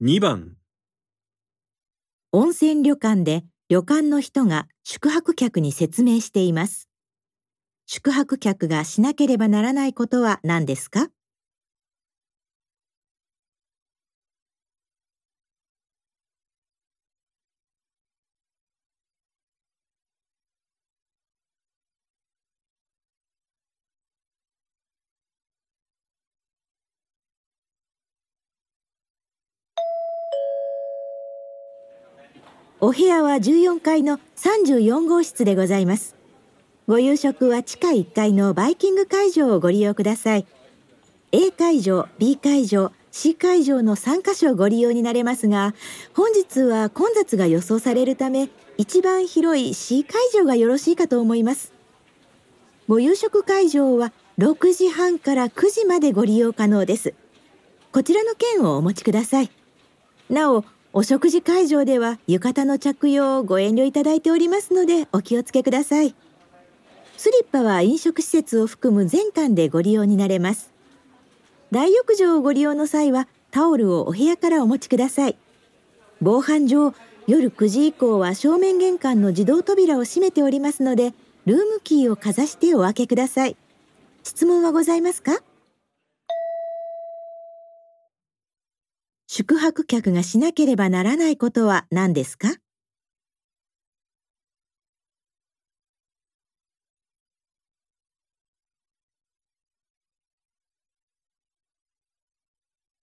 2番温泉旅館で旅館の人が宿泊客に説明しています。宿泊客がしなければならないことは何ですか？お部屋は14階の34号室でございます。ご夕食は地下1階のバイキング会場をご利用ください。A 会場、B 会場、C 会場の3カ所をご利用になれますが、本日は混雑が予想されるため、一番広い C 会場がよろしいかと思います。ご夕食会場は6時半から9時までご利用可能です。こちらの券をお持ちください。なお、お食事会場では浴衣の着用をご遠慮いただいておりますのでお気をつけください。スリッパは飲食施設を含む全館でご利用になれます。大浴場をご利用の際はタオルをお部屋からお持ちください。防犯上、夜9時以降は正面玄関の自動扉を閉めておりますので、ルームキーをかざしてお開けください。質問はございますか？宿泊客がしなければならないことは何ですか？